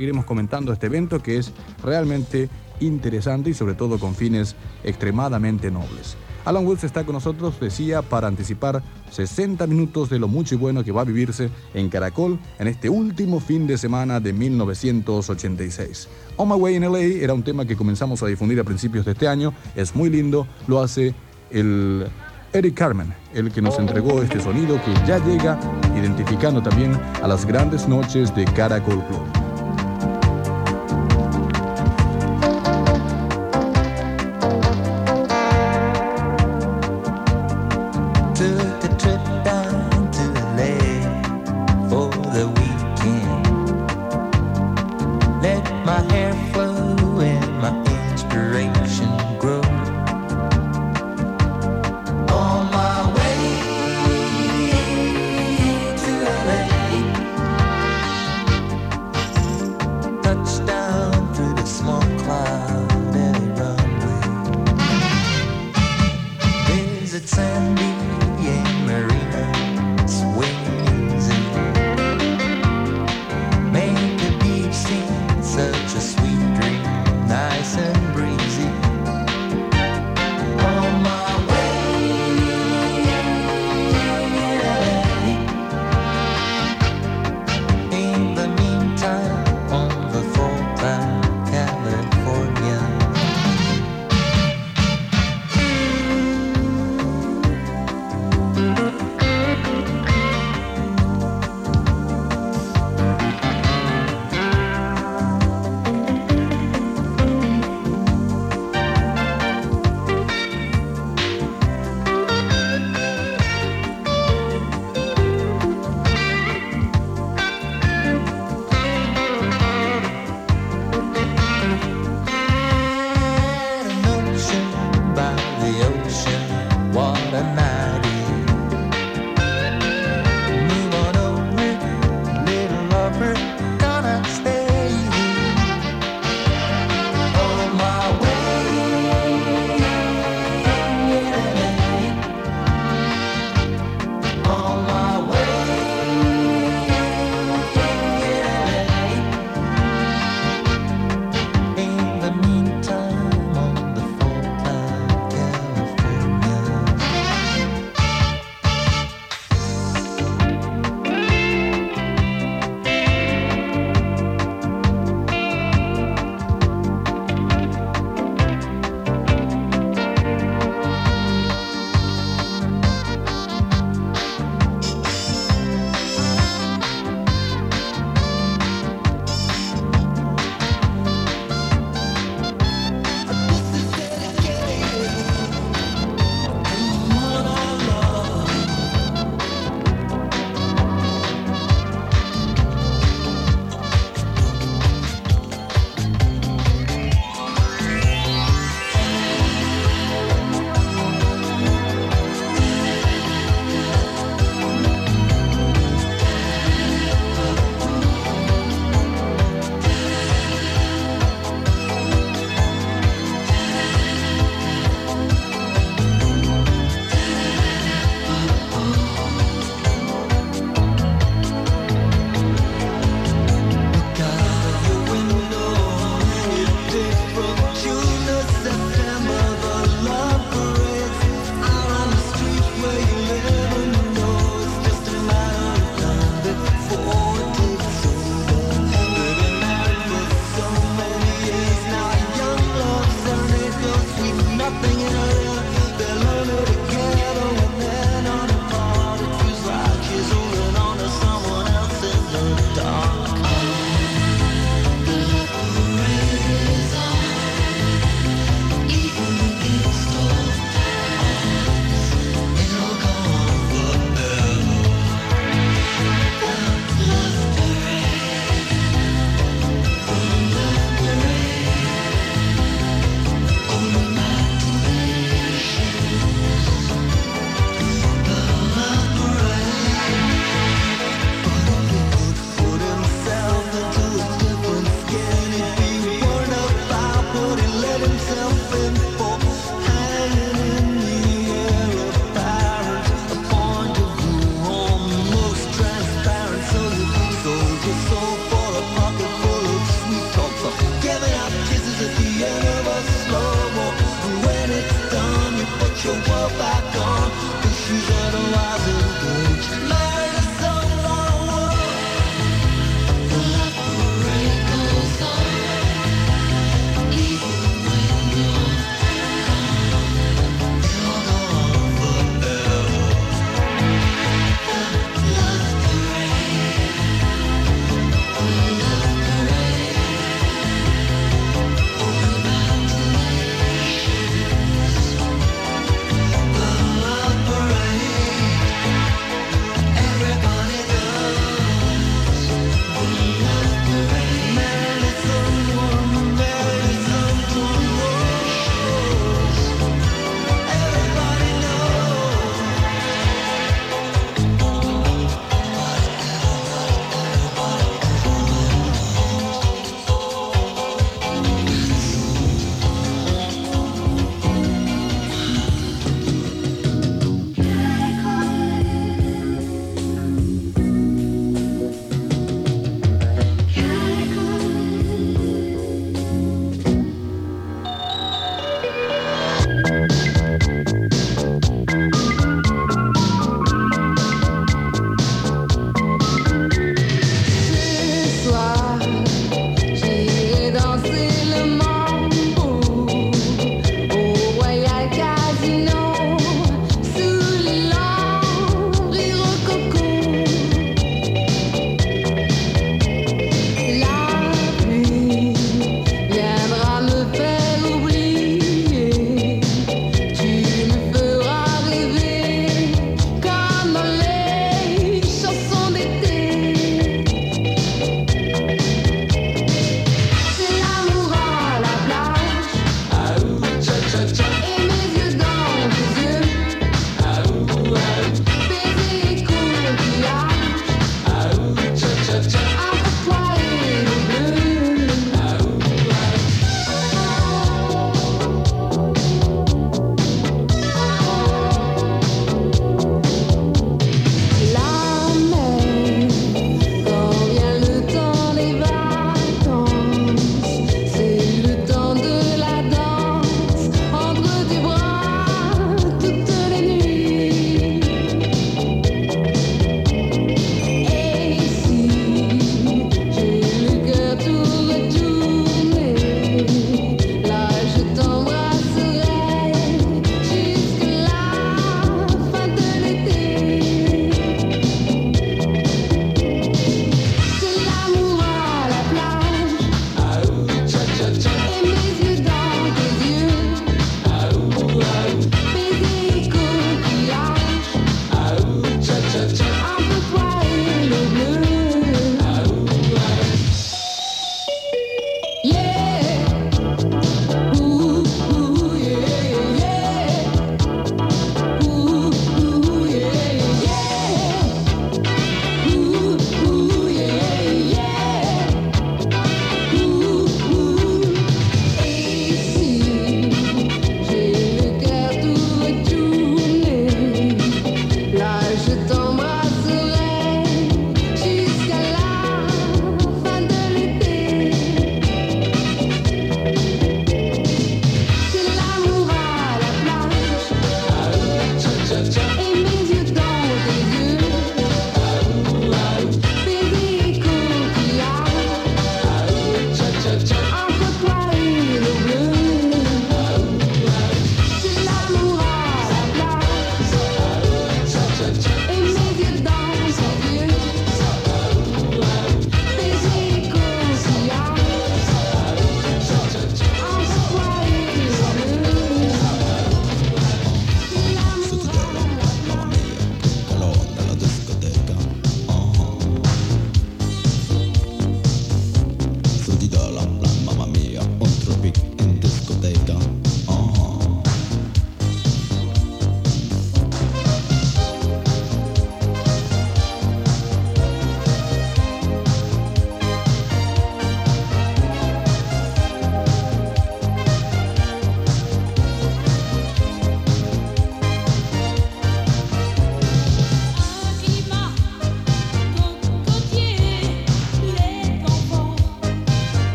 Seguiremos comentando este evento que es realmente interesante y sobre todo con fines extremadamente nobles. Alan Woods está con nosotros, decía, para anticipar 60 minutos de lo mucho y bueno que va a vivirse en Caracol en este último fin de semana de 1986. On My Way in LA era un tema que comenzamos a difundir a principios de este año, es muy lindo, lo hace el Eric Carmen, el que nos entregó este sonido que ya llega identificando también a las grandes noches de Caracol Club.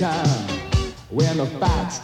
time. When the facts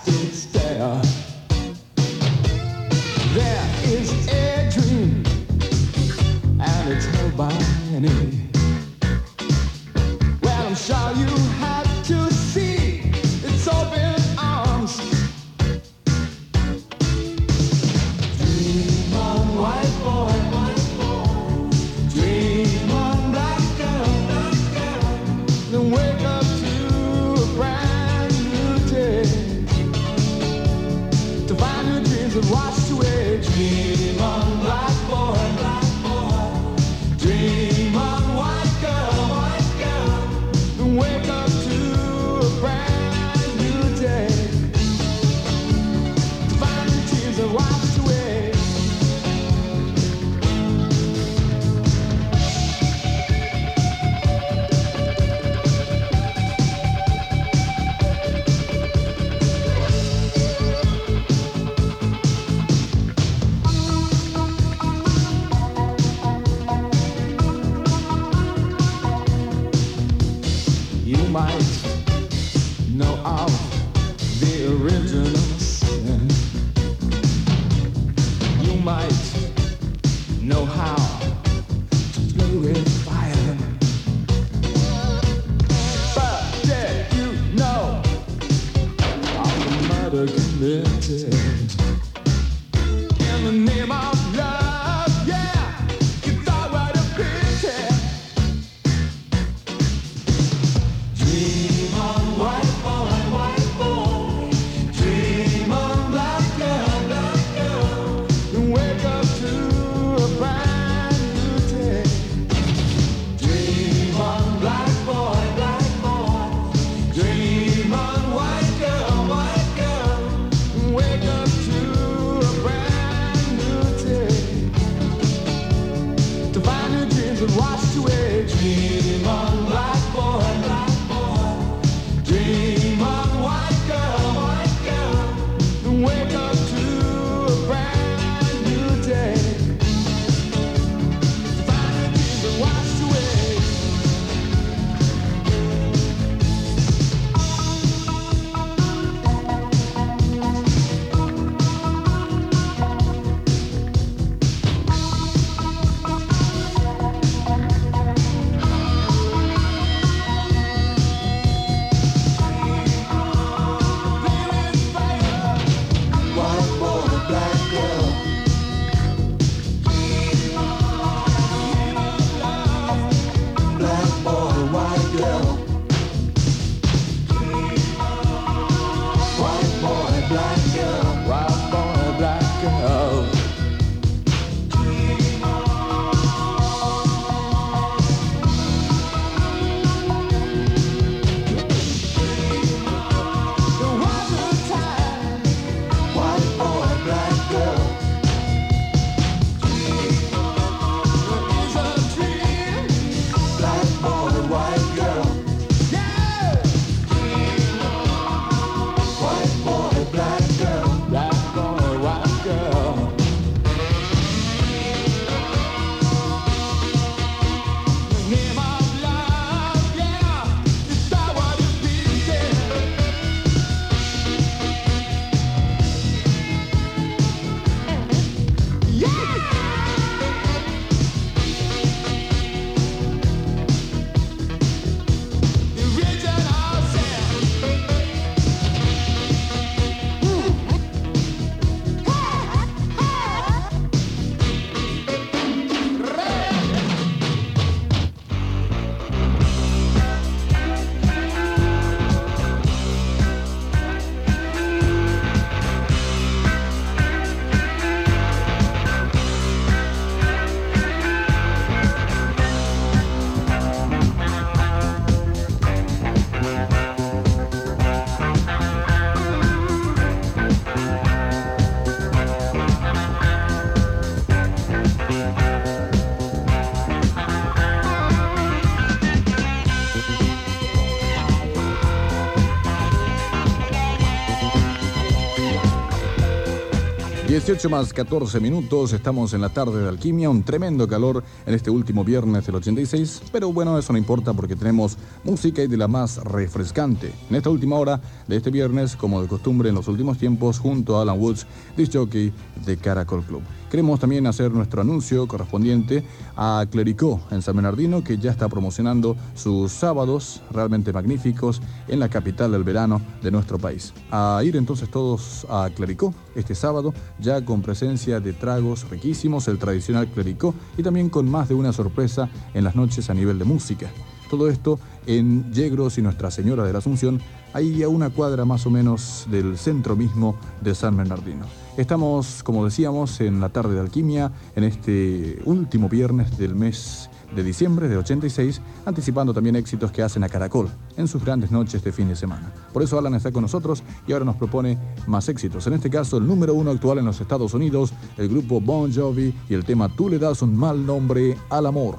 18 más 14 minutos, estamos en la tarde de Alquimia, un tremendo calor en este último viernes del 86, pero bueno, eso no importa porque tenemos música y de la más refrescante. En esta última hora de este viernes, como de costumbre en los últimos tiempos, junto a Alan Woods, disc jockey de Caracol Club. Queremos también hacer nuestro anuncio correspondiente a Clericó en San Bernardino, que ya está promocionando sus sábados realmente magníficos en la capital del verano de nuestro país. A ir entonces todos a Clericó este sábado, ya con presencia de tragos riquísimos, el tradicional Clericó y también con más de una sorpresa en las noches a nivel de música. Todo esto en Yegros y Nuestra Señora de la Asunción, ahí a una cuadra más o menos del centro mismo de San Bernardino. Estamos, como decíamos, en la tarde de alquimia, en este último viernes del mes de diciembre de 86, anticipando también éxitos que hacen a Caracol en sus grandes noches de fin de semana. Por eso Alan está con nosotros y ahora nos propone más éxitos. En este caso, el número uno actual en los Estados Unidos, el grupo Bon Jovi y el tema Tú le das un mal nombre al amor.